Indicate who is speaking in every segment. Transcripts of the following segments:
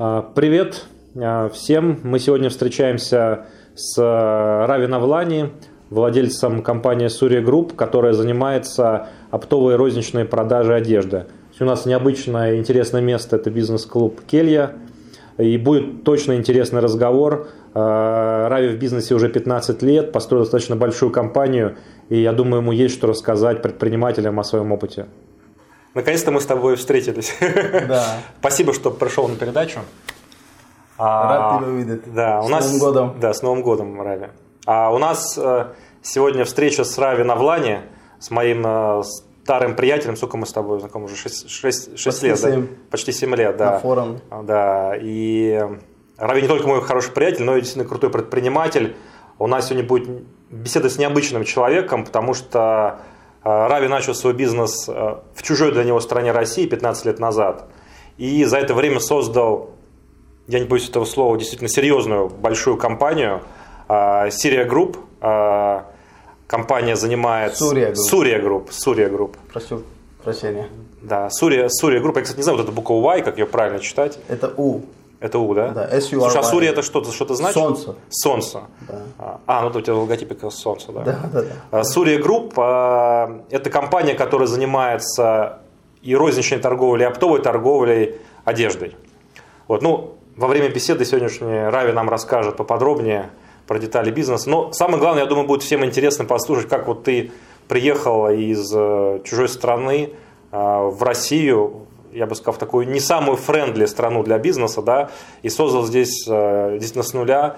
Speaker 1: А, привет а, всем. Мы сегодня встречаемся с а, Рави Навлани, владельцем компании Surya Group, которая занимается оптовой розничной продажей одежды. У нас необычное интересное место – это бизнес-клуб «Келья». И будет точно интересный разговор. Рави в бизнесе уже 15 лет, построил достаточно большую компанию, и я думаю, ему есть что рассказать предпринимателям о своем опыте.
Speaker 2: Наконец-то мы с тобой встретились. Да. Спасибо, что пришел на передачу.
Speaker 3: Рад тебя видеть.
Speaker 2: Да, у
Speaker 3: с
Speaker 2: нас,
Speaker 3: Новым годом.
Speaker 2: Да, с Новым годом, Рави. А у нас э, сегодня встреча с Рави на Влане, с моим э, старым приятелем. Сколько мы с тобой знакомы? Уже 6, 6, 6 лет, 7. да? Почти 7 лет, да.
Speaker 3: На форум.
Speaker 2: Да, и Рави не только мой хороший приятель, но и действительно крутой предприниматель. У нас сегодня будет беседа с необычным человеком, потому что а, Рави начал свой бизнес а, в чужой для него стране России 15 лет назад. И за это время создал, я не боюсь этого слова, действительно серьезную большую компанию Syria Group. Компания занимается...
Speaker 3: Сурия
Speaker 2: Group. Сурия Group. Сурия.
Speaker 3: Прошу прощения.
Speaker 2: Да, Сурия, Сурия Group. Я, кстати, не знаю, вот эту букву Y, как ее правильно читать.
Speaker 3: Это У.
Speaker 2: Это У, да?
Speaker 3: Да, s u
Speaker 2: Слушай, а Сурия это что-то что значит?
Speaker 3: Солнце.
Speaker 2: Солнце.
Speaker 3: Да.
Speaker 2: А, ну у тебя в логотипе солнце, да?
Speaker 3: Да, да, да.
Speaker 2: Surya Group – это компания, которая занимается и розничной торговлей, и оптовой торговлей одеждой. Вот, ну, во время беседы сегодняшней Рави нам расскажет поподробнее про детали бизнеса. Но самое главное, я думаю, будет всем интересно послушать, как вот ты приехал из э, чужой страны в Россию, я бы сказал, в такую не самую friendly страну для бизнеса, да, и создал здесь э, действительно с нуля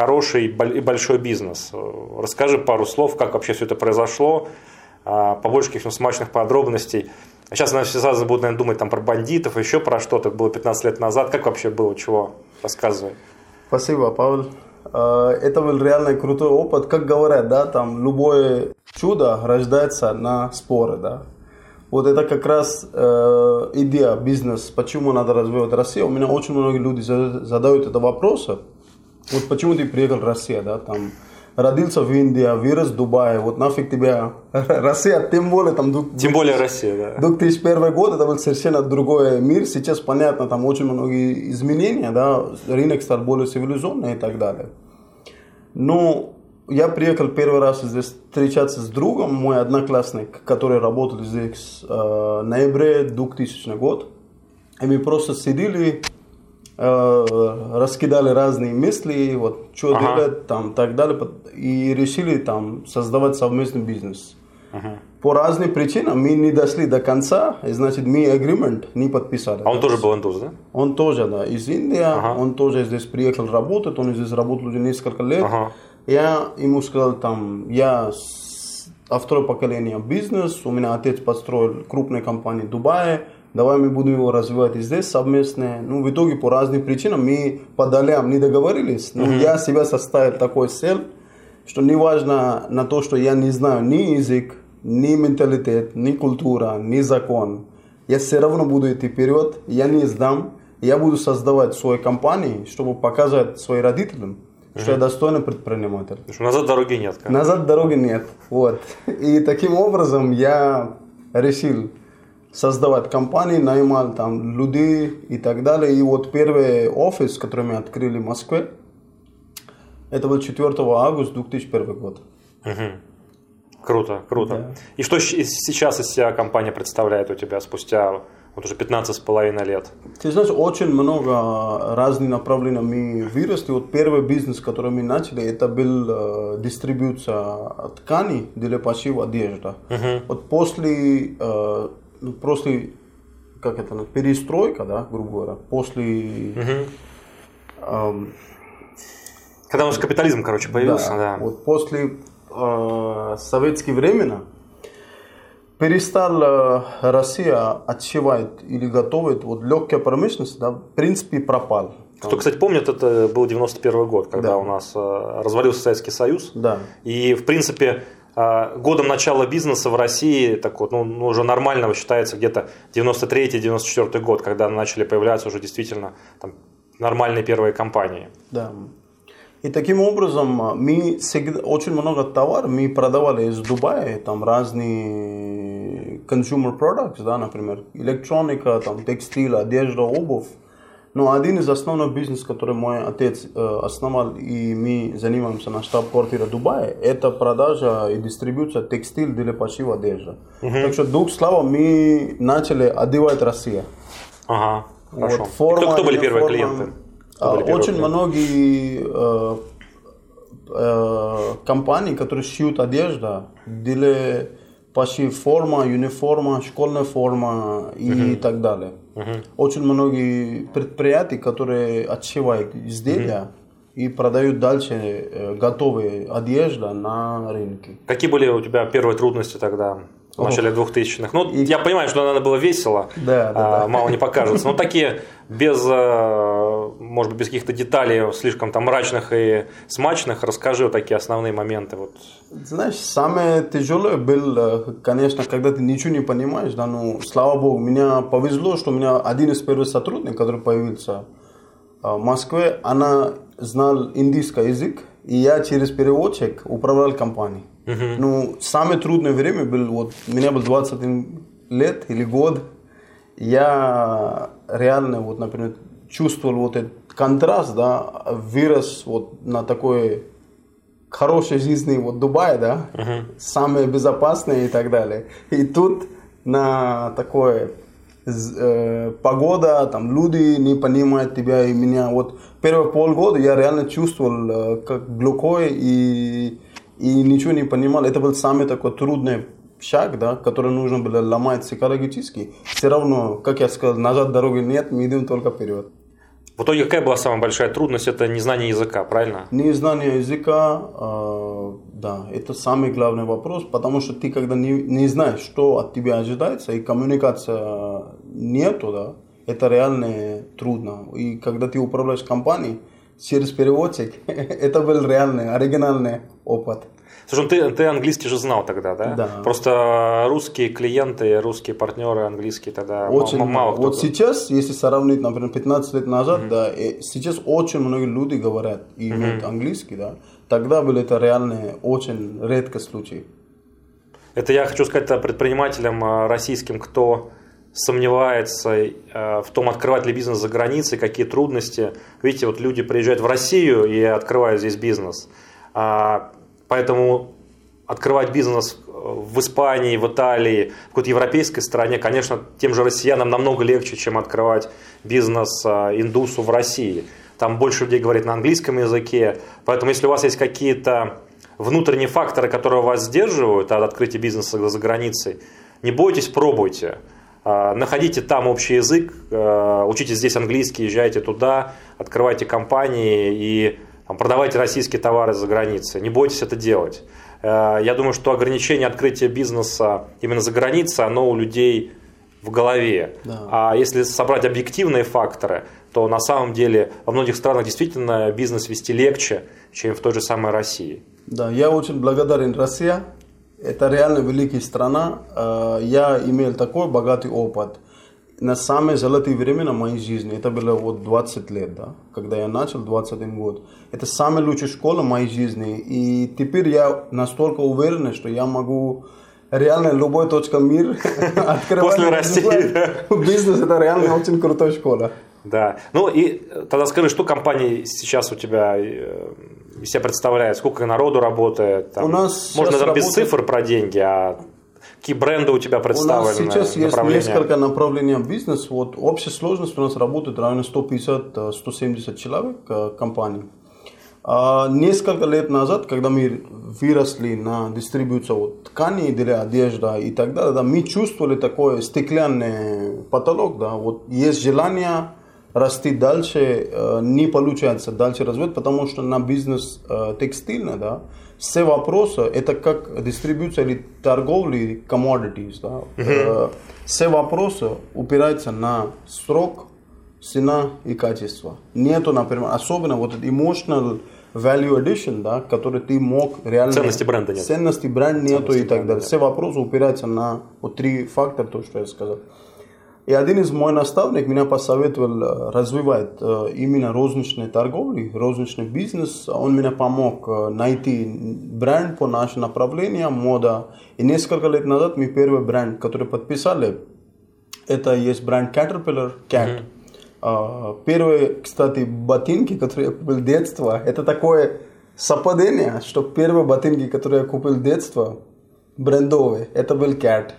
Speaker 2: хороший и большой бизнес. Расскажи пару слов, как вообще все это произошло, а, побольше каких-то смачных подробностей. А сейчас, наверное, все сразу будут наверное, думать там, про бандитов, еще про что-то. было 15 лет назад. Как вообще было, чего? Рассказывай.
Speaker 3: Спасибо, Павел. Э, это был реально крутой опыт. Как говорят, да, там любое чудо рождается на споры, да. Вот это как раз э, идея бизнес, почему надо развивать Россию. У меня очень многие люди задают это вопросы. Вот почему ты приехал в Россию, да, там, родился в Индии, вырос в Дубае, вот нафиг тебя Россия, тем более там...
Speaker 2: Тем более Россия,
Speaker 3: да. 2001 год, это был совершенно другой мир, сейчас понятно, там очень многие изменения, да, рынок стал более цивилизованный и так далее. Но я приехал первый раз здесь встречаться с другом, мой одноклассник, который работал здесь э, ноябре 2000 год. И мы просто сидели, э, раскидали разные мысли, вот, что ага. делать, там, так далее, и решили там создавать совместный бизнес. Ага. По разным причинам мы не дошли до конца, и значит мы agreement не подписали.
Speaker 2: А он тоже был индус, да?
Speaker 3: Он тоже, да, из Индии, ага. он тоже здесь приехал работать, он здесь работал уже несколько лет. Ага. Я ему сказал, там, я а второе поколение бизнес, у меня отец построил крупную компанию в Дубае, давай мы будем его развивать и здесь совместно. Ну, в итоге по разным причинам мы по долям не договорились, но mm-hmm. я себя составил такой цель, что неважно на то, что я не знаю ни язык, ни менталитет, ни культура, ни закон, я все равно буду идти вперед, я не сдам, я буду создавать свои компании, чтобы показать своим родителям, что я достойный предприниматель.
Speaker 2: Что назад дороги нет.
Speaker 3: Как? Назад дороги нет. Вот. И таким образом я решил создавать компании, наймал там людей и так далее. И вот первый офис, который мы открыли в Москве, это был 4 августа 2001 год.
Speaker 2: Угу. Круто, круто. Да. И что сейчас из себя компания представляет у тебя спустя вот уже 15 с половиной лет.
Speaker 3: Ты знаешь, очень много разных направлений мы выросли. Вот первый бизнес, который мы начали, это был э, дистрибуция тканей для пошива одежды. Uh-huh. Вот после, э, ну, после как это, перестройка, да, грубо говоря, после... Uh-huh.
Speaker 2: Э, Когда у нас капитализм, короче, появился,
Speaker 3: да.
Speaker 2: да.
Speaker 3: Вот после э, советских времени перестала э, Россия отшивать или готовить, вот легкая промышленность, да, в принципе, пропал.
Speaker 2: Кто, кстати, помнит, это был 91 год, когда да. у нас э, развалился Советский Союз.
Speaker 3: Да.
Speaker 2: И, в принципе, э, годом начала бизнеса в России, так вот, ну, ну уже нормального считается где-то 93-94 год, когда начали появляться уже действительно там, нормальные первые компании.
Speaker 3: Да. И таким образом а, мы всегда, очень много товаров мы продавали из Дубая, там разные consumer products, да, например, электроника, там, текстиль, одежда, обувь. Но один из основных бизнесов, который мой отец э, основал, и мы занимаемся на штаб-квартире Дубая, это продажа и дистрибуция текстиль для пошива одежды. Угу. Так что, двух слова, мы начали одевать Россия.
Speaker 2: Ага, хорошо. Вот, форма, кто, кто были первые форма, клиенты?
Speaker 3: Были очень многие э, э, компании, которые шьют одежду, для почти форма, униформа, школьная форма и uh-huh. так далее. Uh-huh. Очень многие предприятия, которые отшивают изделия uh-huh. и продают дальше э, готовые одежды на рынке.
Speaker 2: Какие были у тебя первые трудности тогда? в начале 2000-х. Ну, и... я понимаю, что надо было весело,
Speaker 3: да, да,
Speaker 2: а, мало не покажется. Но такие без, может быть, без каких-то деталей слишком там мрачных и смачных, расскажи вот такие основные моменты. Вот.
Speaker 3: Знаешь, самое тяжелое было, конечно, когда ты ничего не понимаешь, да, ну, слава богу, меня повезло, что у меня один из первых сотрудников, который появился в Москве, она знал индийский язык, и я через переводчик управлял компанией. Uh-huh. Ну, самое трудное время было, вот, меня был 21 лет или год, я реально, вот, например, чувствовал вот этот контраст, да, вырос вот на такой хорошей жизни вот Дубай, да, uh-huh. самое безопасное и так далее. И тут на такое э, погода, там люди не понимают тебя и меня. Вот первые полгода я реально чувствовал э, как глухой и, и ничего не понимал. Это был самый такой трудный шаг, да, который нужно было ломать психологически. Все равно, как я сказал, назад дороги нет, мы идем только вперед.
Speaker 2: В итоге какая была самая большая трудность? Это незнание языка, правильно?
Speaker 3: Незнание языка, э, да, это самый главный вопрос, потому что ты когда не, не знаешь, что от тебя ожидается, и коммуникация нету, да, это реально трудно. И когда ты управляешь компанией через переводчик, это был реальный, оригинальный опыт.
Speaker 2: Слушай, ты, ты английский же знал тогда, да?
Speaker 3: Да.
Speaker 2: Просто русские клиенты, русские партнеры английские тогда
Speaker 3: очень мало кто. Вот сейчас, если сравнить, например, 15 лет назад, mm-hmm. да, сейчас очень многие люди говорят и имеют mm-hmm. английский, да. Тогда был это реально очень редкий случай.
Speaker 2: Это я хочу сказать предпринимателям а, российским, кто сомневается э, в том, открывать ли бизнес за границей, какие трудности. Видите, вот люди приезжают в Россию и открывают здесь бизнес. А, поэтому открывать бизнес в Испании, в Италии, в какой-то европейской стране, конечно, тем же россиянам намного легче, чем открывать бизнес а, индусу в России. Там больше людей говорит на английском языке. Поэтому если у вас есть какие-то внутренние факторы, которые вас сдерживают от открытия бизнеса за границей, не бойтесь, пробуйте. А, находите там общий язык, учите здесь английский, езжайте туда, открывайте компании и там, продавайте российские товары за границей. Не бойтесь это делать. А, я думаю, что ограничение открытия бизнеса именно за границей, оно у людей в голове. Да. А если собрать объективные факторы, то на самом деле во многих странах действительно бизнес вести легче, чем в той же самой России.
Speaker 3: Да, я очень благодарен России это реально великая страна. Э, я имел такой богатый опыт. На самые золотые времена моей жизни, это было вот 20 лет, да, когда я начал, 21 год. Это самая лучшая школа моей жизни. И теперь я настолько уверен, что я могу реально любой точка мира
Speaker 2: открывать. После России.
Speaker 3: Бизнес это реально очень крутая школа.
Speaker 2: Да. Ну и тогда скажи, что компании сейчас у тебя э, из себя представляет, сколько народу работает. Там,
Speaker 3: у нас
Speaker 2: можно даже работает... без цифр про деньги, а какие бренды у тебя представлены? У
Speaker 3: нас сейчас есть несколько направлений бизнеса. Вот общая сложность у нас работает равно 150-170 человек э, компаний. А несколько лет назад, когда мы выросли на дистрибуцию вот, тканей для одежды и так далее, да, мы чувствовали такой стеклянный потолок, да, вот есть желание расти дальше э, не получается дальше развивать, потому что на бизнес э, текстильный, да, все вопросы, это как дистрибуция или торговля commodities, да, uh-huh. все вопросы упираются на срок, цена и качество. Нету, например, особенно вот этот emotional value addition, да, который ты мог реально...
Speaker 2: Ценности бренда нет.
Speaker 3: Ценности бренда нету Ценности и так далее. Нет. Все вопросы упираются на вот три фактора, то, что я сказал. И один из моих наставников меня посоветовал развивать именно розничной торговлю, розничный бизнес. Он мне помог найти бренд по нашему направлению, мода. И несколько лет назад мы первый бренд, который подписали, это есть бренд Caterpillar Cat. Mm-hmm. А, первые, кстати, ботинки, которые я купил в детстве, это такое совпадение, что первые ботинки, которые я купил в детстве, брендовые, это был Cat.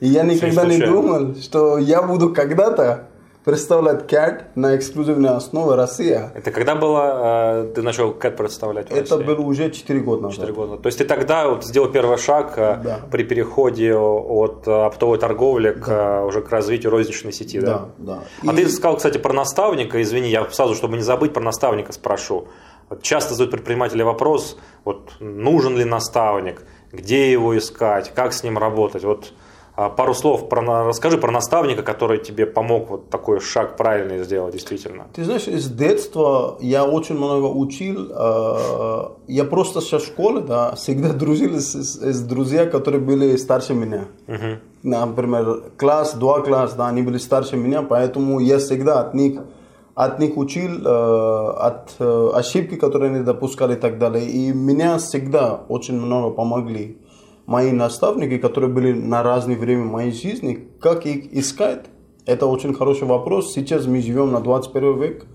Speaker 3: И я никогда не думал, что я буду когда-то представлять CAT на эксклюзивной основе Россия.
Speaker 2: Это когда было, э, ты начал CAT представлять в
Speaker 3: Это было уже 4 года назад.
Speaker 2: 4 года. То есть ты тогда вот сделал первый шаг э, да. при переходе от оптовой торговли к да. уже к развитию розничной сети, да?
Speaker 3: Да,
Speaker 2: да. А И... ты сказал, кстати, про наставника, извини, я сразу, чтобы не забыть, про наставника спрошу. Часто задают предприниматели вопрос, вот нужен ли наставник, где его искать, как с ним работать. Вот пару слов про, расскажи про наставника, который тебе помог вот такой шаг правильный сделать, действительно.
Speaker 3: Ты знаешь, из детства я очень много учил. А, я просто сейчас в школе, да, всегда дружил с, с, с друзьями, которые были старше меня. Uh-huh. Например, класс, два класс, да, они были старше меня, поэтому я всегда от них от них учил, э, от э, ошибки, которые они допускали и так далее. И меня всегда очень много помогли мои наставники, которые были на разные время моей жизни, как их искать? Это очень хороший вопрос. Сейчас мы живем на 21 век,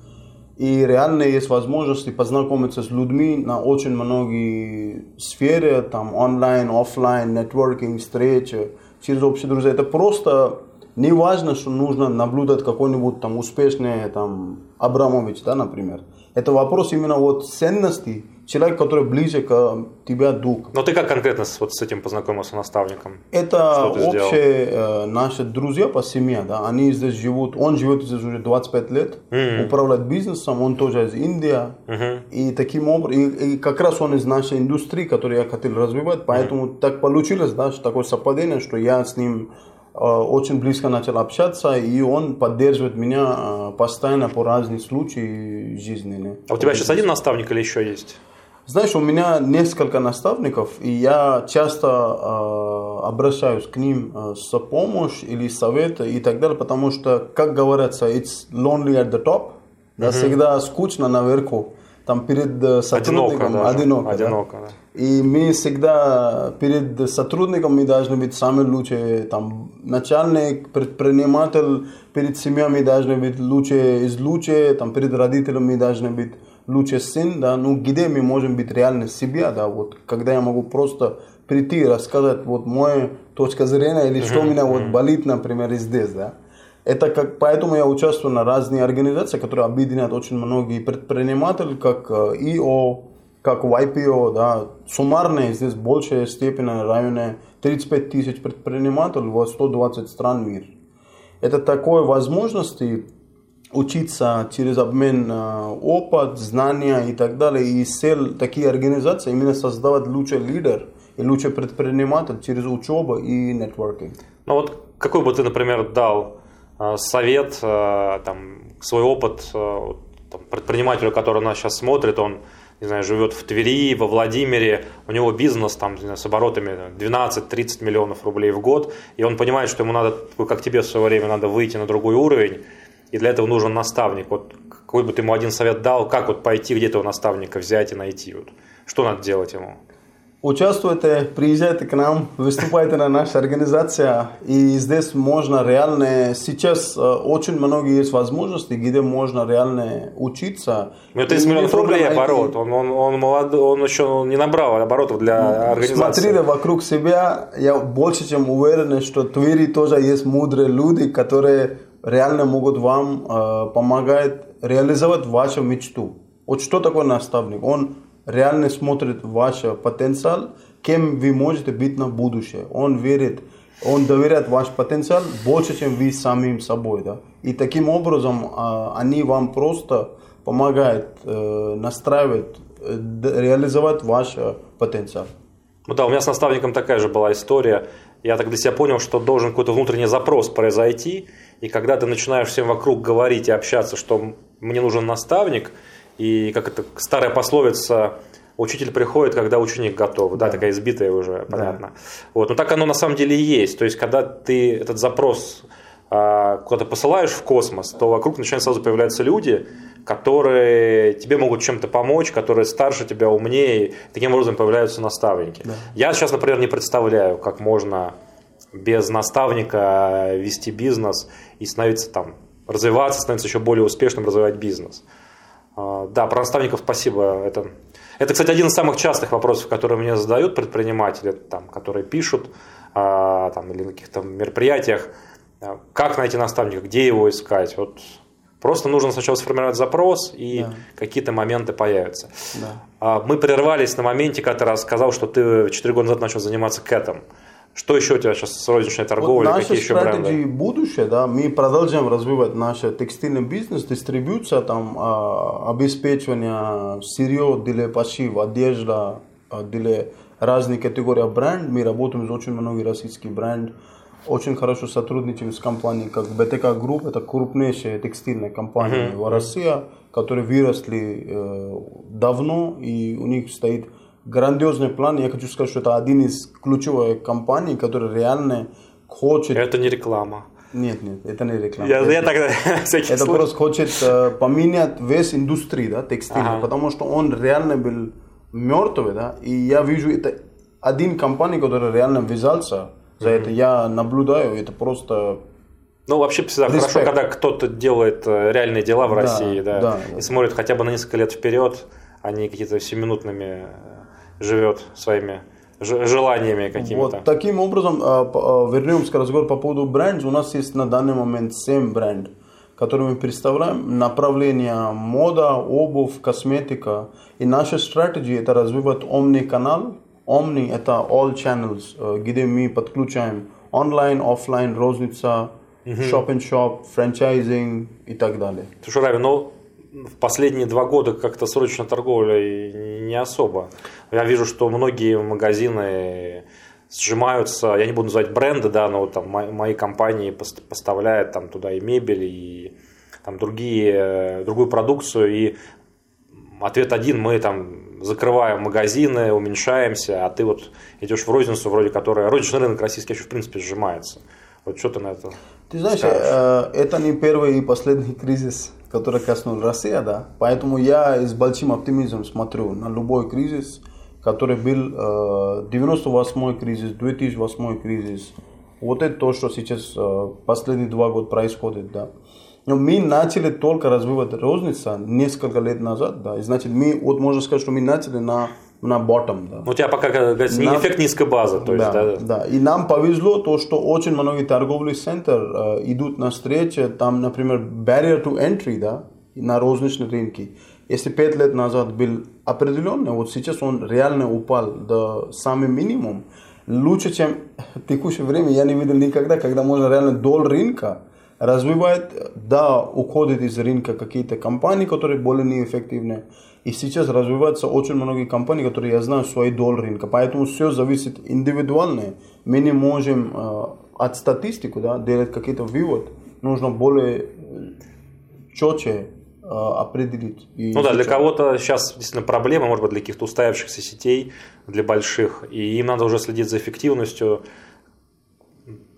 Speaker 3: и реально есть возможности познакомиться с людьми на очень многие сферы, там онлайн, офлайн, нетворкинг, встречи, через общие друзья. Это просто не важно, что нужно наблюдать какой-нибудь там успешный там Абрамович, да, например. Это вопрос именно вот ценностей, человек, который ближе к тебе дух.
Speaker 2: Но ты как конкретно с, вот с этим познакомился наставником?
Speaker 3: Это общие э, наши друзья по семье, да, они здесь живут, он живет здесь уже 25 лет, mm-hmm. управляет бизнесом, он тоже из Индии, mm-hmm. и таким образом, и, и как раз он из нашей индустрии, которую я хотел развивать, поэтому mm-hmm. так получилось, да, что такое совпадение, что я с ним э, очень близко начал общаться, и он поддерживает меня э, постоянно по разным случаям жизненные.
Speaker 2: А у тебя сейчас один наставник или еще есть?
Speaker 3: Знаешь, у меня несколько наставников, и я часто э, обращаюсь к ним э, с помощью или советом и так далее, потому что, как говорится, it's lonely at the top, да, mm-hmm. всегда скучно наверху, там перед э, сотрудником
Speaker 2: одиноко, одиноко, одиноко да?
Speaker 3: да. И мы всегда перед сотрудником мы должны быть самые лучшие, там начальник, предприниматель, перед семьей мы должны быть лучшие из лучших, там перед родителями мы должны быть лучше сын, да, ну где мы можем быть реально себя, да, вот когда я могу просто прийти и рассказать вот моя точка зрения или что меня вот болит, например, здесь, да. Это как, поэтому я участвую на разные организации, которые объединяют очень многие предприниматели, как ИО, как YPO, да, суммарно здесь большая степень, районе 35 тысяч предпринимателей в 120 стран мира. Это такой возможности учиться через обмен э, опыт, знания и так далее. И цель такие организации именно создавать лучший лидер и лучший предприниматель через учебу и нетворкинг.
Speaker 2: Ну вот какой бы ты, например, дал э, совет, э, там, свой опыт там, предпринимателю, который нас сейчас смотрит, он не знаю, живет в Твери, во Владимире, у него бизнес там знаю, с оборотами 12-30 миллионов рублей в год, и он понимает, что ему надо, как тебе в свое время, надо выйти на другой уровень, и для этого нужен наставник. Вот какой бы ты ему один совет дал, как вот пойти где-то у наставника взять и найти? Вот, что надо делать ему?
Speaker 3: Участвуйте, приезжайте к нам, выступайте на нашу организацию, и здесь можно реально, сейчас э, очень много есть возможностей, где можно реально учиться.
Speaker 2: Ну, это 30 миллионов рублей оборот, он, он, он, молод, он еще не набрал оборотов для ну, организации.
Speaker 3: Смотри вокруг себя, я больше чем уверен, что в Твери тоже есть мудрые люди, которые реально могут вам э, помогать реализовать вашу мечту. Вот что такое наставник? Он реально смотрит ваш потенциал, кем вы можете быть на будущее. Он верит, он доверяет ваш потенциал больше, чем вы самим собой. Да? И таким образом э, они вам просто помогают э, настраивать, э, реализовать ваш потенциал.
Speaker 2: Ну да, у меня с наставником такая же была история. Я так для себя понял, что должен какой-то внутренний запрос произойти, и когда ты начинаешь всем вокруг говорить и общаться, что мне нужен наставник, и как это старая пословица, учитель приходит, когда ученик готов. Да, да такая избитая уже, понятно. Да. Вот. Но так оно на самом деле и есть. То есть, когда ты этот запрос куда-то посылаешь в космос, то вокруг начинают сразу появляться люди, которые тебе могут чем-то помочь, которые старше тебя, умнее. Таким образом появляются наставники. Да. Я сейчас, например, не представляю, как можно без наставника вести бизнес и становиться там развиваться, становиться еще более успешным, развивать бизнес. А, да, про наставников спасибо. Это, это, кстати, один из самых частых вопросов, которые мне задают предприниматели, там, которые пишут а, там, или на каких-то мероприятиях. Как найти наставника, где его искать? Вот Просто нужно сначала сформировать запрос, и да. какие-то моменты появятся. Да. Мы прервались на моменте, когда ты рассказал, что ты 4 года назад начал заниматься кэтом. Что еще у тебя сейчас с розничной торговлей? Вот какие еще бренды?
Speaker 3: будущее, да, мы продолжаем развивать наш текстильный бизнес, дистрибуция, там, обеспечивание сырье для пошив, одежда для разных категорий бренд. Мы работаем с очень многими российскими брендами очень хорошо сотрудничаем с компанией, как БТК Group, это крупнейшая текстильная компания uh-huh. в России, которые выросли э, давно, и у них стоит грандиозный план. Я хочу сказать, что это один из ключевых компаний, который реально хочет...
Speaker 2: Это не реклама.
Speaker 3: Нет, нет, это не реклама.
Speaker 2: Я, это, я тогда
Speaker 3: Это случай. просто хочет э, поменять весь индустрию, да, текстильную, ага. потому что он реально был мертвый, да, и я вижу, это один компания, который реально ввязался за это я наблюдаю, это просто
Speaker 2: ну, вообще всегда Респект. хорошо, когда кто-то делает э, реальные дела в да, России, да, да, и смотрит хотя бы на несколько лет вперед, а не какие-то семиминутными э, живет своими желаниями какими-то.
Speaker 3: Вот таким образом, э, вернемся к разговору по поводу бренда. У нас есть на данный момент 7 брендов, которые мы представляем. Направление мода, обувь, косметика. И наша стратегия это развивать омни канал, Omni – это all channels, где мы подключаем онлайн, офлайн, розница, шоп and шоп, франчайзинг и так далее.
Speaker 2: Слушай, Рави, ну в последние два года как-то срочно торговля не особо. Я вижу, что многие магазины сжимаются, я не буду называть бренды, да, но там мои компании поставляют там туда и мебель, и там другие, другую продукцию, и ответ один, мы там закрываем магазины, уменьшаемся, а ты вот идешь в розницу, вроде которая... Розничный рынок российский еще в принципе сжимается. Вот что ты на это
Speaker 3: Ты знаешь, скажешь? Э, это не первый и последний кризис, который коснулся России, да. Поэтому я с большим оптимизмом смотрю на любой кризис, который был 98 э, кризис, 2008 кризис. Вот это то, что сейчас э, последние два года происходит, да. Но мы начали только развивать розница несколько лет назад, да, и значит мы, вот можно сказать, что мы начали на на bottom. Да.
Speaker 2: У тебя пока, как говорится, не эффект низкой базы. То есть,
Speaker 3: да, да, да. И нам повезло то, что очень многие торговые центры э, идут на встречи, там, например, barrier to entry, да, на розничные рынки. Если пять лет назад был определенный, вот сейчас он реально упал до самый минимум. Лучше, чем в текущее время я не видел никогда, когда можно реально дол рынка развивает, да, уходит из рынка какие-то компании, которые более неэффективны. И сейчас развиваются очень многие компании, которые, я знаю, свои доль рынка. Поэтому все зависит индивидуально. Мы не можем э, от статистики да, делать какие-то вывод. Нужно более э, четче э, определить.
Speaker 2: И ну да, для кого-то сейчас действительно проблема, может быть, для каких-то устоявшихся сетей, для больших, и им надо уже следить за эффективностью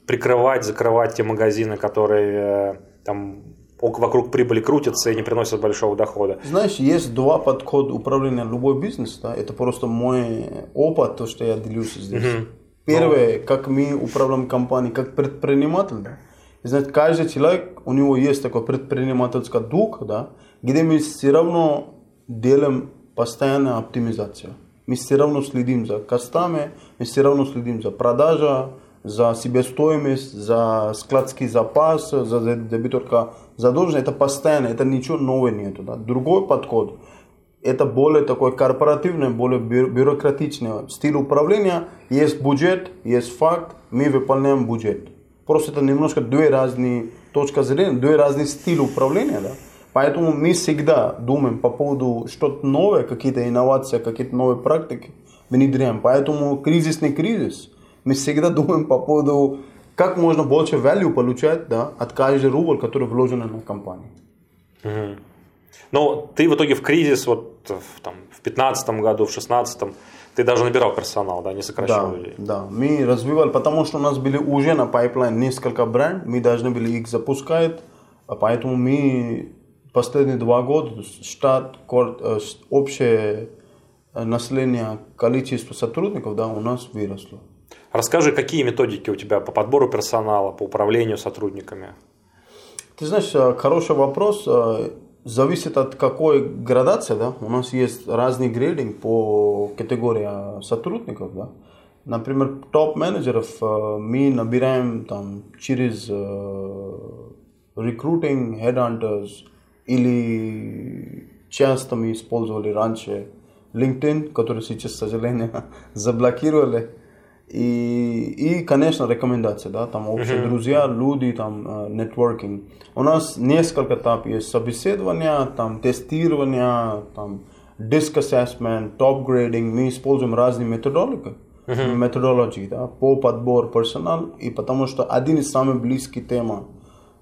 Speaker 2: прикрывать, закрывать те магазины, которые э, там вокруг прибыли крутятся и не приносят большого дохода.
Speaker 3: Знаешь, есть два подхода управления любой бизнес, да, это просто мой опыт, то, что я делюсь здесь. Угу. Первое, ну. как мы управляем компанией, как предприниматель, да. Значит, каждый человек, у него есть такой предпринимательский дух, да, где мы все равно делаем постоянную оптимизацию. Мы все равно следим за костами, мы все равно следим за продажей, за себестоимость, за складский запас, за дебиторка задолженность, это постоянно, это ничего нового нету. Да? Другой подход, это более такой корпоративный, более бюрократичный стиль управления. Есть бюджет, есть факт, мы выполняем бюджет. Просто это немножко две разные точки зрения, две разные стили управления. Да? Поэтому мы всегда думаем по поводу что-то новое, какие-то инновации, какие-то новые практики внедряем. Поэтому кризис не кризис – мы всегда думаем по поводу, как можно больше value получать да, от каждого рубля, который вложен на компанию.
Speaker 2: Угу. Но ты в итоге в кризис, вот в, там, в 15 году, в 16 ты даже набирал персонал, да, не сокращал
Speaker 3: да, людей. Да, мы развивали, потому что у нас были уже на pipeline несколько брендов, мы должны были их запускать, а поэтому мы последние два года штат, э, общее э, население, количество сотрудников да, у нас выросло.
Speaker 2: Расскажи, какие методики у тебя по подбору персонала, по управлению сотрудниками?
Speaker 3: Ты знаешь, э, хороший вопрос. Э, зависит от какой градации, да. У нас есть разный грейдинг по категории сотрудников, да. Например, топ-менеджеров мы набираем там через recruiting, headhunters или часто мы использовали раньше LinkedIn, который сейчас, к сожалению, заблокировали. И, и, конечно, рекомендации, да, там общие uh-huh. друзья, люди, там, нетворкинг. У нас несколько этапов есть собеседования, там, тестирование, там, диск assessment, топ грейдинг. Мы используем разные методологии, uh-huh. методологии, да, по подбору персонала. И потому что один из самых близких тем,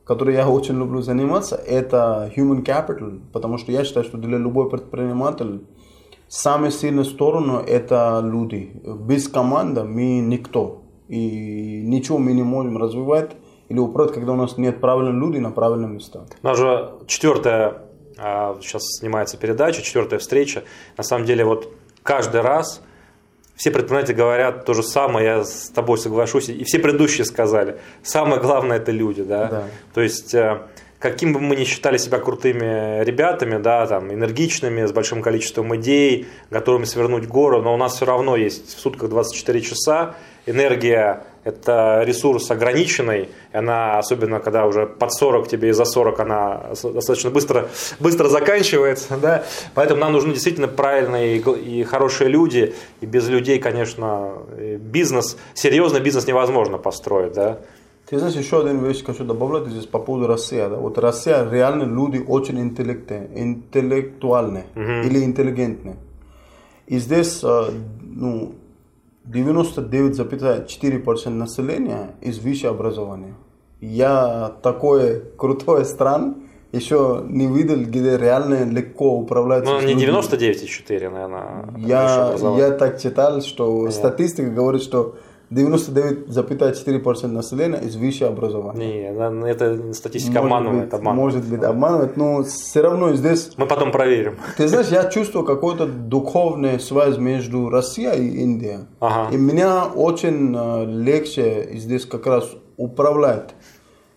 Speaker 3: который я очень люблю заниматься, это human capital, потому что я считаю, что для любой предпринимателя Самая сильная сторона – это люди. Без команды мы никто. И ничего мы не можем развивать или управлять, когда у нас нет правильных людей на правильных местах.
Speaker 2: У нас же четвертая, сейчас снимается передача, четвертая встреча. На самом деле вот каждый раз все предприниматели говорят то же самое, я с тобой соглашусь, и все предыдущие сказали. Самое главное – это люди, да? да. То есть э, каким бы мы ни считали себя крутыми ребятами, да, там, энергичными, с большим количеством идей, готовыми свернуть гору, но у нас все равно есть в сутках 24 часа, энергия – это ресурс ограниченный, она, особенно когда уже под 40 тебе и за 40, она достаточно быстро, быстро заканчивается, да, поэтому нам нужны действительно правильные и хорошие люди, и без людей, конечно, бизнес, серьезный бизнес невозможно построить, да,
Speaker 3: ты знаешь, еще один вещь хочу добавить здесь по поводу России. Да? Вот Россия реально люди очень интеллектуальные, интеллектуальные uh-huh. или интеллигентные. И здесь ну, 99,4% населения из высшего образования. Я такой крутой стран еще не видел, где реально легко управляется.
Speaker 2: Ну, не 99,4, наверное.
Speaker 3: Я, я так читал, что Понятно. статистика говорит, что 99,4% населения из высшего образования.
Speaker 2: Не, это статистика может обманывает.
Speaker 3: Быть, обманывает. Может быть, обманывает, но все равно здесь...
Speaker 2: Мы потом проверим.
Speaker 3: Ты знаешь, я чувствую какую-то духовную связь между Россией и Индией. Ага. И меня очень э, легче здесь как раз управлять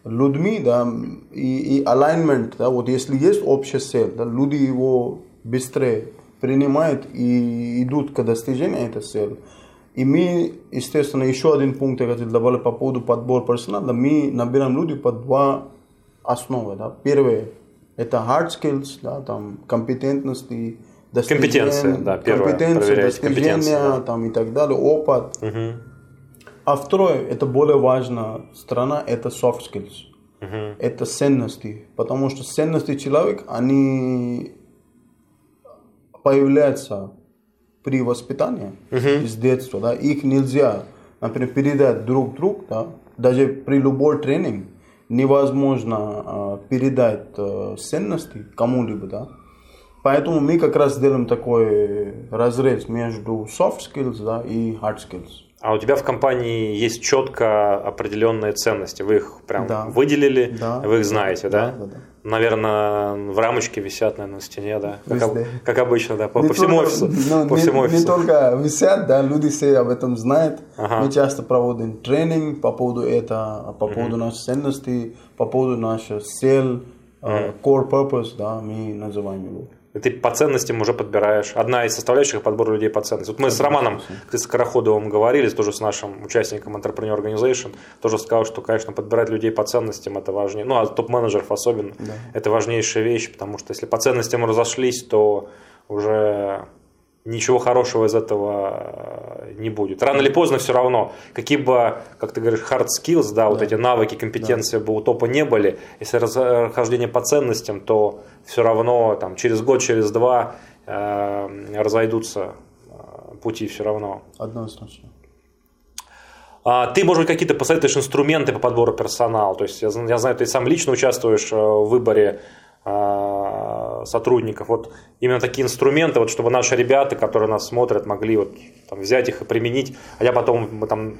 Speaker 3: людьми, да, и, и alignment, да, вот если есть общая цель, да, люди его быстрее принимают и идут к достижению этой цели. И мы, естественно, еще один пункт, я хотел добавить по поводу подбора персонала, мы набираем людей по два основы. Да. Первое – это hard skills, да, там, компетентности,
Speaker 2: компетенция, да, первое,
Speaker 3: компетенция, достижения да. там, и так далее, опыт. Угу. А второе, это более важная сторона, это soft skills. Угу. Это ценности. Потому что ценности человека, они появляются при воспитании uh-huh. с детства, да, их нельзя, например, передать друг другу, да, даже при любой тренинг невозможно э, передать э, ценности кому-либо, да. Поэтому мы как раз делаем такой разрез между soft skills да, и hard skills.
Speaker 2: А у тебя в компании есть четко определенные ценности. Вы их прям да. выделили, да. вы их знаете, да? Да, да, да. Наверное, в рамочке висят, наверное, на стене, да? Как, как обычно, да, по, по всему офису.
Speaker 3: Ну, по
Speaker 2: не, всему
Speaker 3: офису. Не только висят, да, люди все об этом знают. Ага. Мы часто проводим тренинг по поводу этого, по поводу угу. наших ценностей, по поводу нашей цель, угу. core purpose, да, мы называем его
Speaker 2: и ты по ценностям уже подбираешь. Одна из составляющих подбора людей по ценностям. Вот мы с Романом с Скороходовым говорили, тоже с нашим участником Entrepreneur Organization, тоже сказал, что, конечно, подбирать людей по ценностям это важнее. Ну, а топ-менеджеров особенно. Да. Это важнейшая вещь, потому что если по ценностям разошлись, то уже ничего хорошего из этого э, не будет. Рано или поздно все равно, какие бы, как ты говоришь, hard skills, да, да. вот эти навыки, компетенции да. бы у топа не были, если расхождение по ценностям, то все равно там, через год, через два э, разойдутся э, пути все равно.
Speaker 3: Однозначно.
Speaker 2: А, ты, может быть, какие-то посоветуешь инструменты по подбору персонала? То есть, я, я знаю, ты сам лично участвуешь э, в выборе сотрудников. Вот именно такие инструменты, вот, чтобы наши ребята, которые нас смотрят, могли вот, там, взять их и применить. А я потом мы там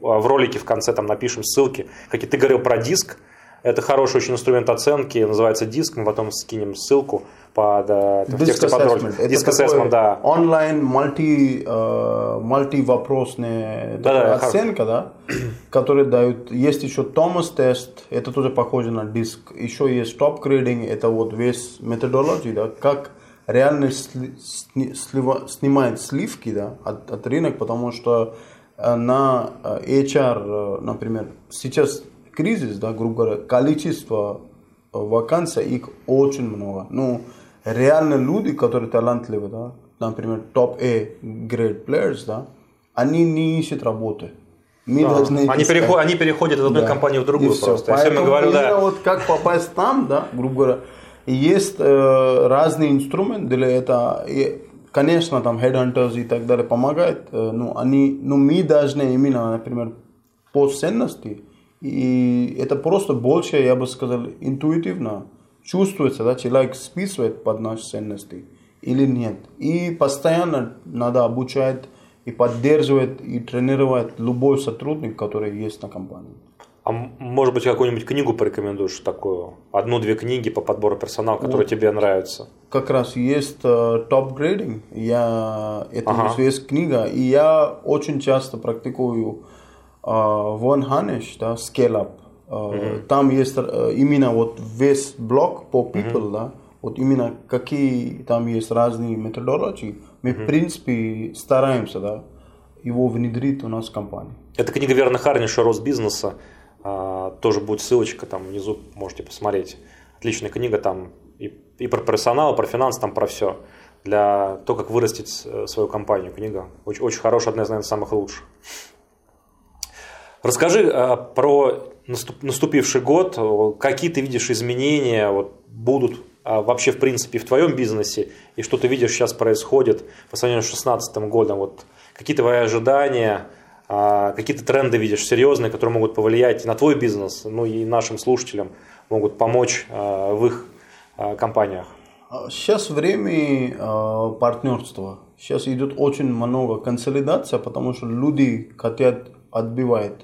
Speaker 2: в ролике в конце там напишем ссылки. Как и ты говорил про диск, это хороший очень инструмент оценки, называется диск, мы потом скинем ссылку под э, в тексте под ролик.
Speaker 3: Диск assessment, да. Онлайн, мульти, э, мультивопросная да, да, оценка, да, которые дают. Есть еще Thomas тест, это тоже похоже на диск. Еще есть топ грейдинг, это вот весь методология, да, как реально сли, слива, снимает сливки да, от, от рынка, потому что э, на э, HR, например, сейчас кризис, да, грубо говоря, количество вакансий их очень много. Ну, реально люди, которые талантливы, да, например, топ-A grade players, да, они не ищут работы.
Speaker 2: Мы да. должны они, переход, они переходят из одной да. компании в другую и просто.
Speaker 3: Все. Поэтому говорю, да. вот как попасть там, да, грубо говоря, есть э, разные инструменты для этого. И, конечно, там headhunters и так далее помогают. Э, ну, они, ну, мы должны именно, например, по ценности, и это просто больше, я бы сказал, интуитивно чувствуется, да, человек списывает под наши ценности или нет. И постоянно надо обучать и поддерживать и тренировать любой сотрудник, который есть на компании.
Speaker 2: А может быть, какую-нибудь книгу порекомендуешь такую? Одну-две книги по подбору персонала, которые вот. тебе нравятся?
Speaker 3: Как раз есть Top Grading. Я, это ага. есть книга. И я очень часто практикую One Hanish, да, Scale Up. Mm-hmm. Там есть именно вот весь блок по people, mm-hmm. да, вот именно какие там есть разные методологии. Мы, mm-hmm. в принципе, стараемся, да, его внедрить у нас в компании.
Speaker 2: Это книга Верна Харниша «Рост бизнеса». А, тоже будет ссылочка там внизу, можете посмотреть. Отличная книга там и, и про персонал, и про финансы, там про все. Для того, как вырастить э, свою компанию. Книга очень, очень хорошая, одна из, наверное, самых лучших. Расскажи а, про наступивший год, какие ты видишь изменения вот, будут а, вообще в принципе в твоем бизнесе и что ты видишь сейчас происходит по сравнению с 2016 годом. Вот, какие твои ожидания, а, какие-то тренды видишь серьезные, которые могут повлиять на твой бизнес, ну и нашим слушателям могут помочь в их компаниях?
Speaker 3: Сейчас время партнерства. Сейчас идет очень много консолидация, потому что люди хотят отбивать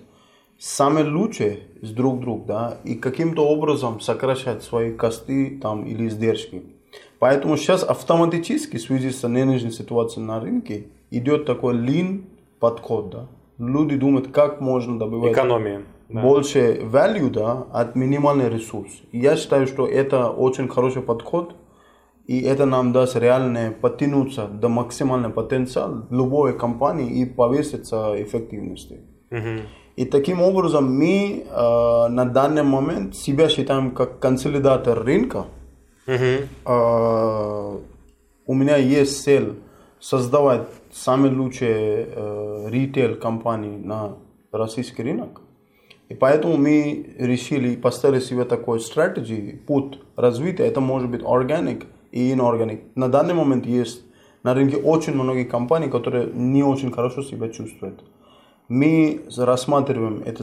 Speaker 3: самое лучшее с друг друга, да, и каким-то образом сокращать свои косты там или издержки. Поэтому сейчас автоматически в связи с нынешней ситуацией на рынке идет такой lean подход, да люди думают, как можно добывать
Speaker 2: Экономия,
Speaker 3: да. больше value да, от минимального ресурса. я считаю, что это очень хороший подход, и это нам даст реально потянуться до максимального потенциала любой компании и повеситься эффективности. Угу. И таким образом мы э, на данный момент себя считаем как консолидатор рынка. Угу. Э, у меня есть цель создавать самые лучшие э, ритейл-компании на российский рынок. И поэтому мы решили поставить себе такой стратегии, путь развития. Это может быть органик и inorganic. На данный момент есть на рынке очень многие компании, которые не очень хорошо себя чувствуют. Мы рассматриваем это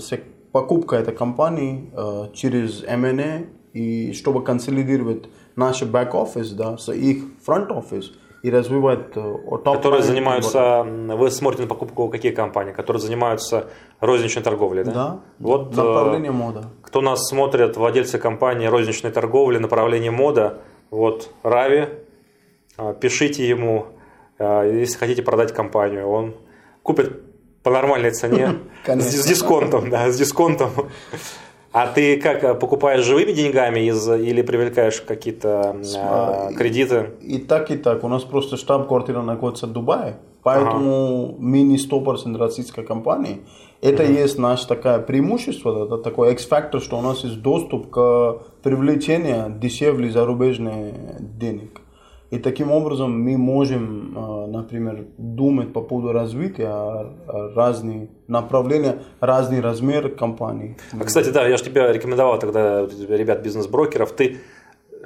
Speaker 3: покупка этой компании э, через M&A и чтобы консолидировать наш бэк-офис да, с их фронт-офис – и развивать
Speaker 2: э, Которые занимаются, вы смотрите на покупку какие компании? Которые занимаются розничной торговлей, да?
Speaker 3: Да, вот, э, направление мода.
Speaker 2: Кто нас смотрит, владельцы компании розничной торговли, направление мода, вот Рави, э, пишите ему, если хотите продать компанию, он купит по нормальной цене, с дисконтом, да, с дисконтом. А ты как э, покупаешь живыми деньгами из, или привлекаешь какие-то э, кредиты?
Speaker 3: И, и так, и так. У нас просто штаб-квартира находится в Дубае, поэтому ага. мы не 100% российская компания. Это угу. есть наше такое преимущество, это такой X-фактор, что у нас есть доступ к привлечению дешевле зарубежных денег. И таким образом мы можем, э, например, думать по поводу развития разных направлений, разный размер компаний.
Speaker 2: А, кстати, да, я же тебя рекомендовал тогда, ребят, бизнес-брокеров, ты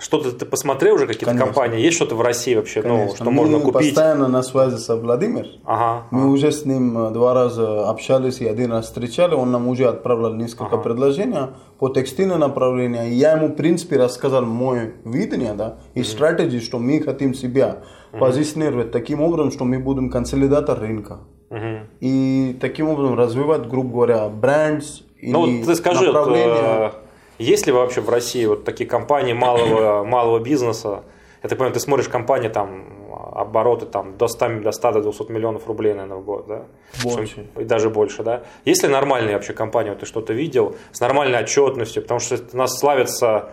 Speaker 2: что-то ты посмотрел уже какие-то Конечно. компании? Есть что-то в России вообще, ну, что Мы можно купить?
Speaker 3: постоянно на связи с Владимиром. Ага, Мы уже с ним э, два раза общались и один раз встречали. Он нам уже отправил несколько ага. предложений по текстильному направлению. Я ему, в принципе, рассказал мое видение да, и стратегии, что мы хотим себя позиционировать таким образом, что мы будем консолидатор рынка. И таким образом развивать, грубо говоря, бренд
Speaker 2: ну, ты скажи. Вот, есть ли вообще в России вот такие компании малого, малого бизнеса? Я так понимаю, ты смотришь компании там обороты там до 100, до 100 до 200 миллионов рублей, наверное, в год, да?
Speaker 3: Больше.
Speaker 2: И даже больше, да? Есть ли нормальные вообще компании, вот ты что-то видел, с нормальной отчетностью? Потому что у нас славится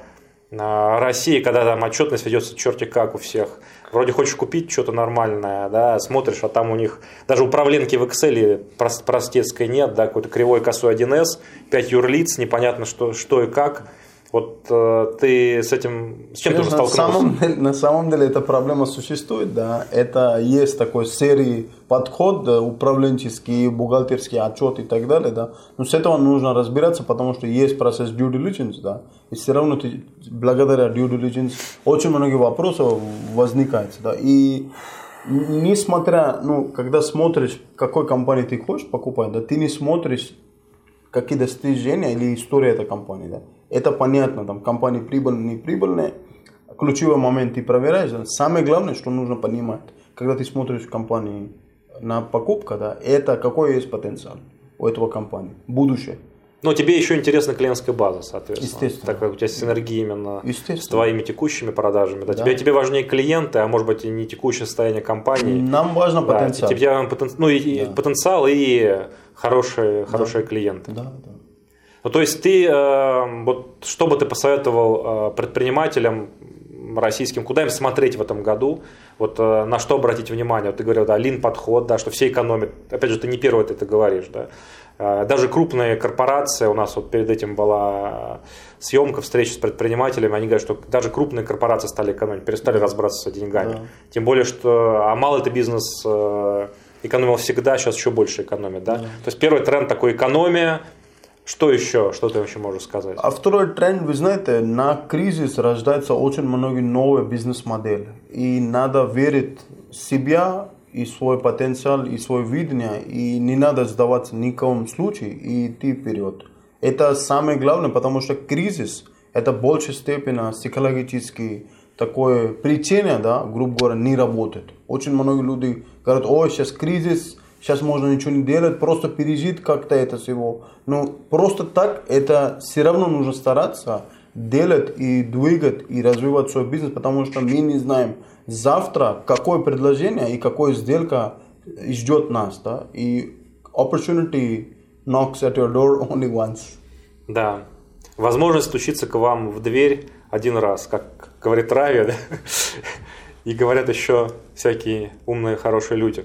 Speaker 2: а, Россия, когда там отчетность ведется черти как у всех. Вроде хочешь купить что-то нормальное, да, смотришь, а там у них даже управленки в Excel простецкой нет, да, какой-то кривой косой 1С, 5 юрлиц, непонятно что, что и как. Вот э, ты с этим, с чем ты уже столкнулся?
Speaker 3: На самом, деле, на самом деле эта проблема существует, да. Это есть такой серии подход да, управленческий, бухгалтерский отчет и так далее, да. Но с этого нужно разбираться, потому что есть процесс due diligence, да. И все равно ты, благодаря due diligence очень много вопросов возникает, да. И несмотря, ну, когда смотришь, какой компании ты хочешь покупать, да, ты не смотришь, какие достижения или история этой компании, да это понятно, там компания прибыльная, не прибыльная. Ключевой момент ты проверяешь. Самое главное, что нужно понимать, когда ты смотришь компании на покупку, да, это какой есть потенциал у этого компании, будущее.
Speaker 2: Но тебе еще интересна клиентская база, соответственно. Естественно. Так как у тебя синергия именно с твоими текущими продажами. Да? Да. Тебе, тебе важнее клиенты, а может быть и не текущее состояние компании.
Speaker 3: Нам важно да. потенциал.
Speaker 2: Тебе потен... ну, и, да. потенциал и хорошие, хорошие да. клиенты.
Speaker 3: Да, да.
Speaker 2: Ну, то есть ты, э, вот, что бы ты посоветовал э, предпринимателям российским, куда им смотреть в этом году, вот э, на что обратить внимание? Вот ты говорил, да, лин подход, да, что все экономят. Опять же, ты не первый ты это говоришь, да. Даже крупные корпорации, у нас вот перед этим была съемка, встреча с предпринимателями, они говорят, что даже крупные корпорации стали экономить, перестали разбрасываться деньгами. Да. Тем более, что а малый это бизнес экономил всегда, сейчас еще больше экономит. Да? Да. То есть первый тренд такой экономия, что еще? Что ты вообще можешь сказать?
Speaker 3: А второй тренд, вы знаете, на кризис рождается очень много новых бизнес-моделей. И надо верить в себя и свой потенциал, и свое видение. И не надо сдаваться ни в коем случае и идти вперед. Это самое главное, потому что кризис – это в большей степени психологический такое причина, да, грубо говоря, не работает. Очень много людей говорят, ой, сейчас кризис – сейчас можно ничего не делать, просто пережить как-то это всего. Но просто так это все равно нужно стараться делать и двигать и развивать свой бизнес, потому что мы не знаем завтра, какое предложение и какая сделка ждет нас. Да? И opportunity knocks at your door only once.
Speaker 2: Да. Возможность стучиться к вам в дверь один раз, как говорит Рави, да? и говорят еще всякие умные, хорошие люди.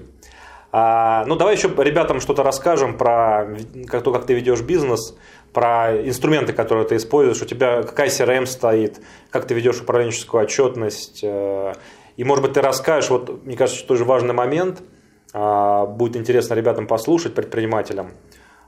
Speaker 2: А, ну, давай еще ребятам что-то расскажем про как, то, как ты ведешь бизнес, про инструменты, которые ты используешь, у тебя какая CRM стоит, как ты ведешь управленческую отчетность. Э, и, может быть, ты расскажешь, вот, мне кажется, что тоже важный момент, а, будет интересно ребятам послушать, предпринимателям,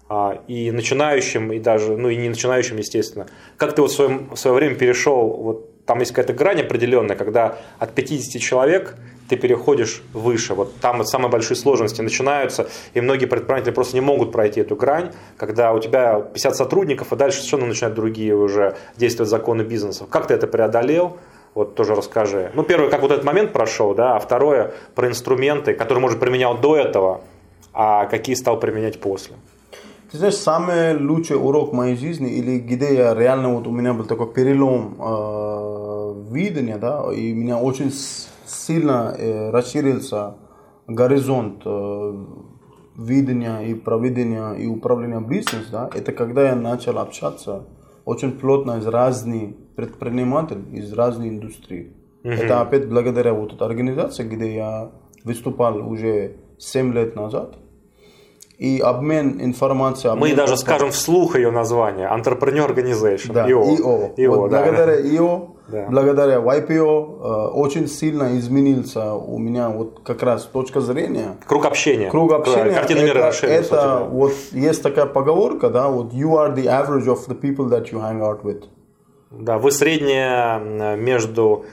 Speaker 2: а, и начинающим, и даже, ну и не начинающим, естественно. Как ты вот в, своем, в свое время перешел, вот там есть какая-то грань определенная, когда от 50 человек ты переходишь выше. Вот там вот самые большие сложности начинаются, и многие предприниматели просто не могут пройти эту грань, когда у тебя 50 сотрудников, и дальше совершенно начинают другие уже действовать законы бизнеса. Как ты это преодолел? Вот тоже расскажи. Ну, первое, как вот этот момент прошел, да, а второе, про инструменты, которые, может, применял до этого, а какие стал применять после.
Speaker 3: Ты знаешь, самый лучший урок моей жизни, или где я реально, вот у меня был такой перелом э, видения, да, и меня очень сильно э, расширился горизонт э, видения и проведения и управления бизнесом, да, это когда я начал общаться очень плотно с разными предпринимателями из разных индустрий. Mm-hmm. Это опять благодаря вот этой организации, где я выступал уже 7 лет назад. И обмен информацией.
Speaker 2: Мы даже скажем вслух ее название. Entrepreneur Organization.
Speaker 3: Да,
Speaker 2: ИО.
Speaker 3: ИО. ИО вот да. Благодаря ИО да. благодаря YPO э, очень сильно изменился у меня вот как раз точка зрения.
Speaker 2: Круг общения.
Speaker 3: Круг общения.
Speaker 2: Картина мира
Speaker 3: расширилась. Это вот есть такая поговорка, да, вот you are the average of the people that you hang out with.
Speaker 2: Да, вы средняя между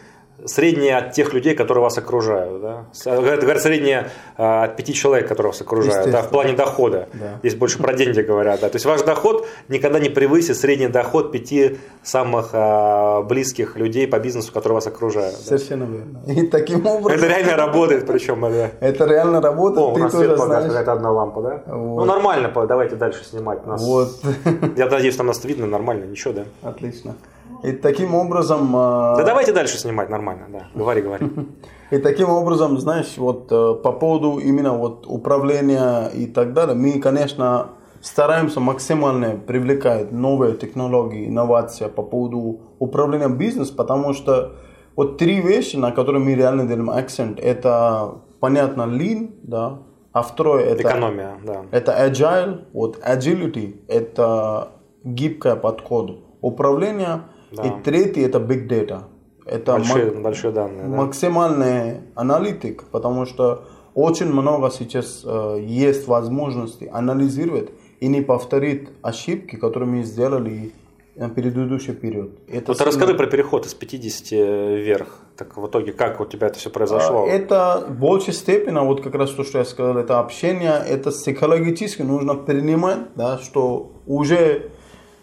Speaker 2: среднее от тех людей, которые вас окружают. Да? Это говорят среднее а, от пяти человек, которые вас окружают, да, в плане дохода. Да. Здесь больше про деньги говорят. Да. То есть ваш доход никогда не превысит средний доход пяти самых а, близких людей по бизнесу, которые вас окружают.
Speaker 3: Совершенно да. верно. И таким образом...
Speaker 2: Это реально работает, причем. Да.
Speaker 3: Это реально работает.
Speaker 2: О, у нас свет погас, какая-то одна лампа, да? Вот. Ну нормально, давайте дальше снимать. Нас...
Speaker 3: Вот.
Speaker 2: Я надеюсь, там нас видно нормально, ничего, да?
Speaker 3: Отлично. И таким образом...
Speaker 2: Да давайте дальше снимать нормально, да. Говори, говори.
Speaker 3: И таким образом, знаешь, вот по поводу именно вот управления и так далее, мы, конечно, стараемся максимально привлекать новые технологии, инновации по поводу управления бизнесом, потому что вот три вещи, на которые мы реально делаем акцент, это, понятно, lean, да, а второе это...
Speaker 2: Экономия, да.
Speaker 3: Это agile, вот agility, это гибкая подход управления, да. и третий это big data. Это
Speaker 2: большие, мак- большие данные.
Speaker 3: Да? Максимальный аналитик, потому что очень много сейчас э, есть возможности анализировать и не повторить ошибки, которые мы сделали на предыдущий период.
Speaker 2: Это вот сильно... расскажи про переход из 50 вверх. Так в итоге, как у тебя это все произошло?
Speaker 3: А, это в большей степени, вот как раз то, что я сказал, это общение, это психологически нужно принимать, да, что уже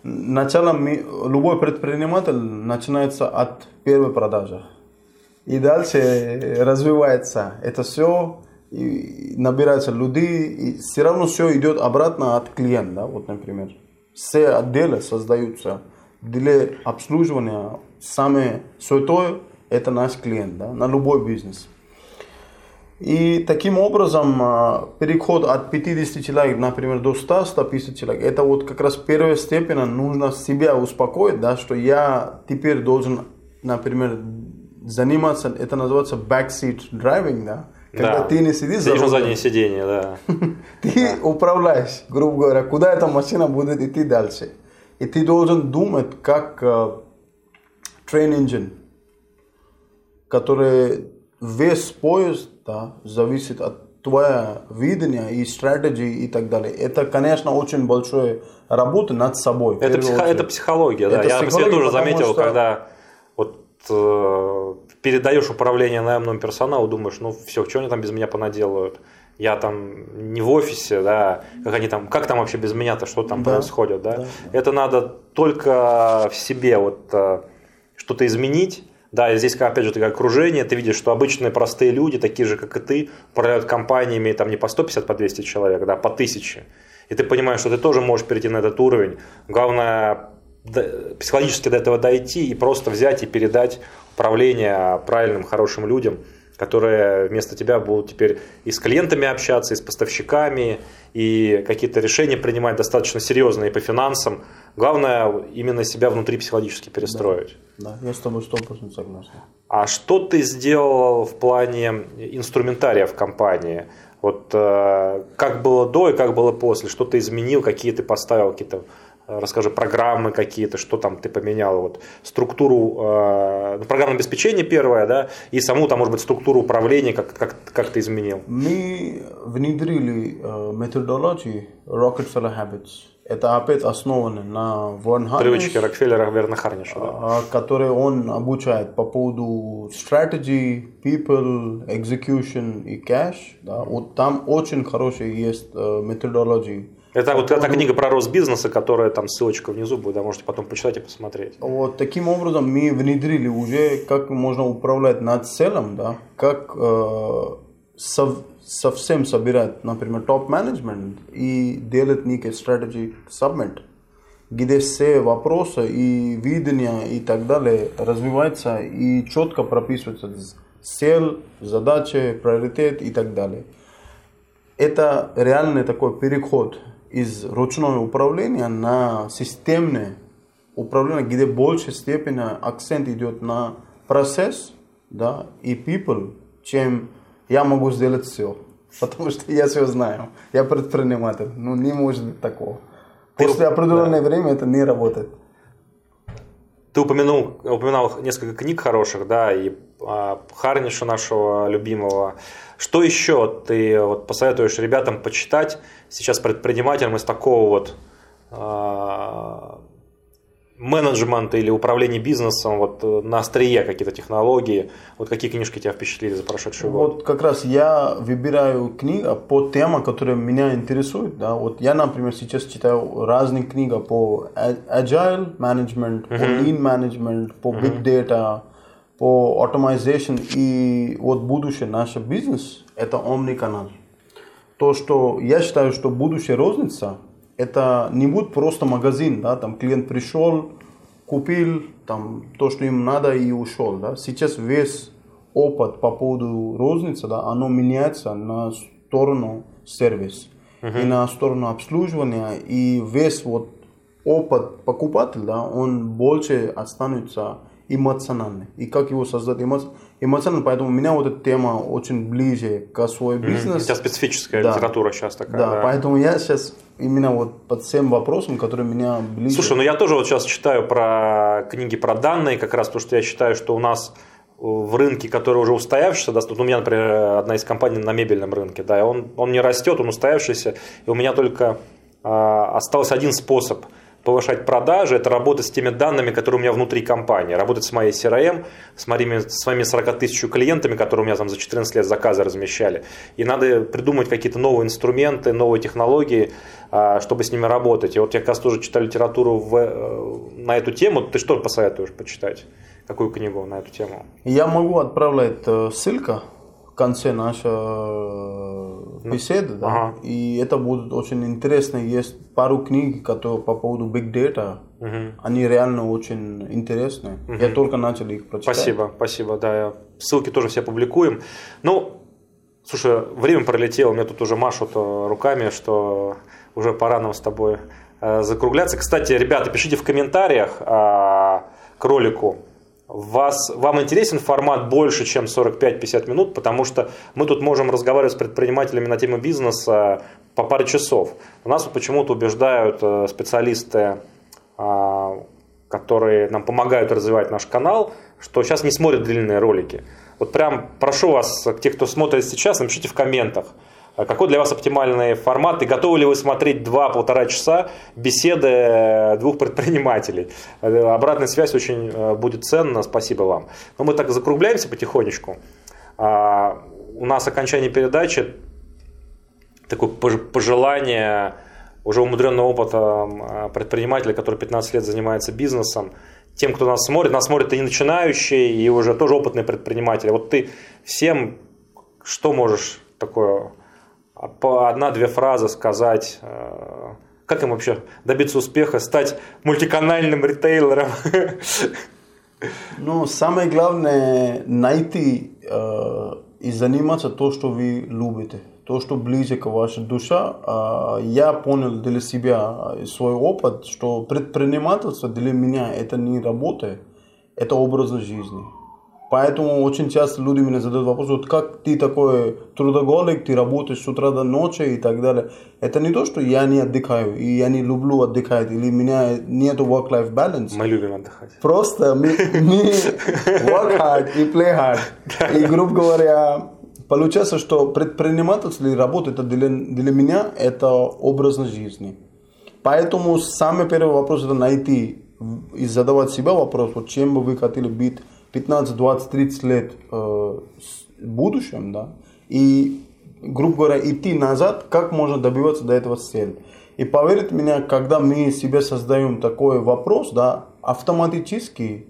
Speaker 3: началом любой предприниматель начинается от первой продажи. И дальше развивается это все, и набираются люди, и все равно все идет обратно от клиента. Вот, например, все отделы создаются для обслуживания. Самое святое – это наш клиент да, на любой бизнес. И таким образом а, переход от 50 человек, например, до 100-150 человек, это вот как раз первая степень, нужно себя успокоить, да, что я теперь должен, например, заниматься, это называется backseat driving, да,
Speaker 2: когда да. ты не сидишь за рулем. заднее сиденье, да.
Speaker 3: ты управляешь, грубо говоря, куда эта машина будет идти дальше. И ты должен думать, как uh, train engine, который весь поезд да, зависит от твоего видения и стратегии и так далее. Это, конечно, очень большая работа над собой.
Speaker 2: Это, психо, это психология, да. Это Я психология, тоже заметил, что... когда вот э, передаешь управление наемному персоналу, думаешь, ну все, что они там без меня понаделают? Я там не в офисе, да, как они там, как там вообще без меня-то, что там да, происходит, да? да? Это надо только в себе вот э, что-то изменить, да, и здесь, опять же, такое окружение, ты видишь, что обычные простые люди, такие же, как и ты, управляют компаниями там не по 150, по 200 человек, да, по 1000. И ты понимаешь, что ты тоже можешь перейти на этот уровень. Главное, психологически до этого дойти и просто взять и передать управление правильным, хорошим людям – которые вместо тебя будут теперь и с клиентами общаться, и с поставщиками, и какие-то решения принимать достаточно серьезные по финансам. Главное именно себя внутри психологически перестроить.
Speaker 3: Да, да я с тобой 100% согласен.
Speaker 2: А что ты сделал в плане инструментария в компании? Вот э, как было до и как было после? Что ты изменил, какие ты поставил какие-то расскажи программы какие-то, что там ты поменял, вот структуру, э, ну, программное обеспечение первое, да, и саму там, может быть, структуру управления, как, как, как ты изменил?
Speaker 3: Мы внедрили э, методологию Rockefeller Habits. Это опять основано на Вон
Speaker 2: Привычки Рокфеллера Верна Харниша, да?
Speaker 3: А, которые он обучает по поводу strategy, people, execution и cash. Да. Вот там очень хорошие есть э, методологии
Speaker 2: это вот эта книга про рост бизнеса, которая там ссылочка внизу будет, да, можете потом почитать и посмотреть.
Speaker 3: Вот таким образом мы внедрили уже, как можно управлять над целым, да, как э, сов, совсем собирать, например, топ-менеджмент и делать некий стратегик сабмит, где все вопросы и видения и так далее развиваются и четко прописываются цель, задачи, приоритет и так далее. Это реальный такой переход из ручного управления на системное управление, где в большей степени акцент идет на процесс да, и people, чем я могу сделать все. Потому что я все знаю. Я предприниматель. Ну, не может быть такого. После определенного да. времени это не работает.
Speaker 2: Ты упомянул, упоминал несколько книг хороших, да, и а, Харниша нашего любимого. Что еще ты вот посоветуешь ребятам почитать сейчас предпринимателям из такого вот а, менеджмента или управления бизнесом вот на острие какие-то технологии? Вот какие книжки тебя впечатлили за прошедший
Speaker 3: год? Вот как раз я выбираю книгу по темам, которые меня интересуют. Да? Вот я, например, сейчас читаю разные книги по agile management, uh-huh. по lean management, по uh-huh. big data, по automation и вот будущее наш бизнес – это омниканал. То, что я считаю, что будущее розница – это не будет просто магазин, да, там клиент пришел, купил там то, что им надо и ушел. Да? Сейчас весь опыт по поводу розницы, да, оно меняется на сторону сервис uh-huh. и на сторону обслуживания, и весь вот опыт покупателя, да, он больше останется эмоциональный. И как его создать эмоционально, поэтому у меня вот эта тема очень ближе к свой бизнес.
Speaker 2: Mm-hmm. У тебя специфическая да. литература сейчас такая.
Speaker 3: Да, да, поэтому я сейчас именно вот под всем вопросом, который меня ближе.
Speaker 2: Слушай, ну я тоже вот сейчас читаю про книги про данные, как раз потому что я считаю, что у нас в рынке, который уже устоявшийся, да, у меня, например, одна из компаний на мебельном рынке, да, он, он не растет, он устоявшийся, и у меня только э, остался один способ повышать продажи, это работать с теми данными, которые у меня внутри компании, работать с моей CRM, с моими, с моими 40 тысяч клиентами, которые у меня там за 14 лет заказы размещали. И надо придумать какие-то новые инструменты, новые технологии, а, чтобы с ними работать. И вот я как раз тоже читаю литературу в, э, на эту тему. Ты что посоветуешь почитать? Какую книгу на эту тему?
Speaker 3: Я могу отправлять э, ссылка в конце нашей э, ну, беседы, да? ага. и это будет очень интересно. Есть пару книг, которые по поводу big data, угу. они реально очень интересные. Угу. Я только начал их прочитать.
Speaker 2: Спасибо, спасибо, да, ссылки тоже все публикуем. Ну, слушай, время пролетело, мне тут уже машут руками, что уже пора нам с тобой э, закругляться. Кстати, ребята, пишите в комментариях к ролику, вас, вам интересен формат больше, чем 45-50 минут, потому что мы тут можем разговаривать с предпринимателями на тему бизнеса по паре часов. У нас почему-то убеждают э, специалисты, а, которые нам помогают развивать наш канал, что сейчас не смотрят длинные ролики. Вот прям прошу вас, те, кто смотрит сейчас, напишите в комментах – какой для вас оптимальный формат и готовы ли вы смотреть 2-1,5 часа беседы э, двух предпринимателей? Э, обратная связь очень э, будет ценна, спасибо вам. Но мы так закругляемся потихонечку. А, у нас окончание передачи, такое пожелание уже умудренного опыта предпринимателя, который 15 лет занимается бизнесом, тем, кто нас смотрит, нас смотрят и начинающие, и уже тоже опытные предприниматели. Вот ты всем что можешь такое а по одна-две фразы сказать, э, как им вообще добиться успеха, стать мультиканальным ритейлером?
Speaker 3: Ну, самое главное найти э, и заниматься то, что вы любите, то, что ближе к вашей душе. Э, я понял для себя свой опыт, что предпринимательство для меня это не работа, это образ жизни. Поэтому очень часто люди мне задают вопрос, вот как ты такой трудоголик, ты работаешь с утра до ночи и так далее. Это не то, что я не отдыхаю, и я не люблю отдыхать, или у меня нет work-life balance.
Speaker 2: Мы любим отдыхать.
Speaker 3: Просто мы, мы work hard и play hard. И, грубо говоря, получается, что предпринимательство или работа это для, для меня это образ жизни. Поэтому самый первый вопрос это найти и задавать себе вопрос, вот чем бы вы хотели быть 15, 20, 30 лет э, будущем, да, и, грубо говоря, идти назад, как можно добиваться до этого цели. И поверьте мне, когда мы себе создаем такой вопрос, да, автоматически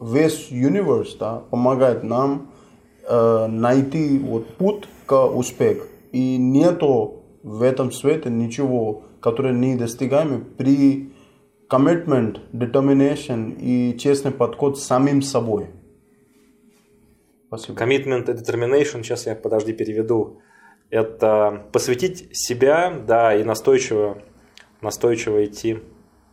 Speaker 3: весь универс да, помогает нам э, найти вот путь к успеху. И нету в этом свете ничего, которое не достигаемо при commitment, determination и честный подход самим собой.
Speaker 2: Спасибо. Commitment и determination, сейчас я, подожди, переведу. Это посвятить себя, да, и настойчиво, настойчиво идти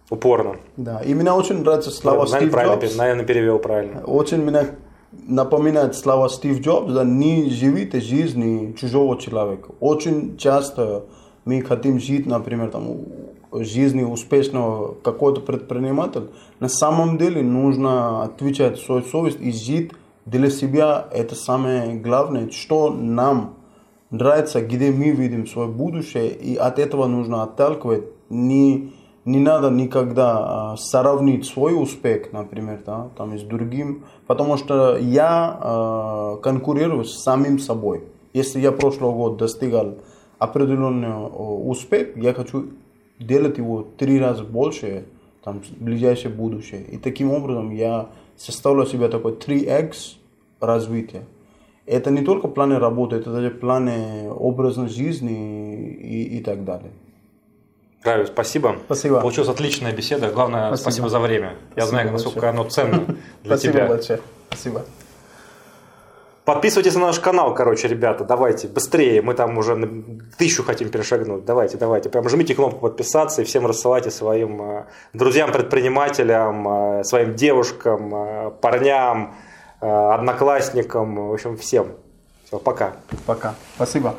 Speaker 2: упорно.
Speaker 3: Да, и меня очень нравится слова Стив Джобс.
Speaker 2: Наверное, перевел правильно.
Speaker 3: Очень меня напоминает слова Стив Джобс, да, не живите жизни чужого человека. Очень часто мы хотим жить, например, там, жизни успешного какого-то предпринимателя. На самом деле нужно отвечать свою совесть и жить для себя это самое главное, что нам нравится, где мы видим свое будущее, и от этого нужно отталкивать. Не, не надо никогда э, сравнить свой успех, например, да, там, с другим, потому что я э, конкурирую с самим собой. Если я прошлый год достигал определенный успех, я хочу делать его три раза больше там, в ближайшее будущее. И таким образом я составлю себе такой 3x развития. Это не только планы работы, это даже планы образа жизни и, и так далее.
Speaker 2: Рави, спасибо.
Speaker 3: Спасибо.
Speaker 2: Получилась отличная беседа. Главное, спасибо, спасибо за время. Я
Speaker 3: спасибо
Speaker 2: знаю, насколько большое. оно ценно для
Speaker 3: спасибо
Speaker 2: тебя.
Speaker 3: Большое. Спасибо.
Speaker 2: Подписывайтесь на наш канал, короче, ребята, давайте, быстрее, мы там уже на тысячу хотим перешагнуть, давайте, давайте, прям жмите кнопку подписаться и всем рассылайте своим э, друзьям, предпринимателям, э, своим девушкам, э, парням, одноклассникам, в общем, всем. Все, пока.
Speaker 3: Пока. Спасибо.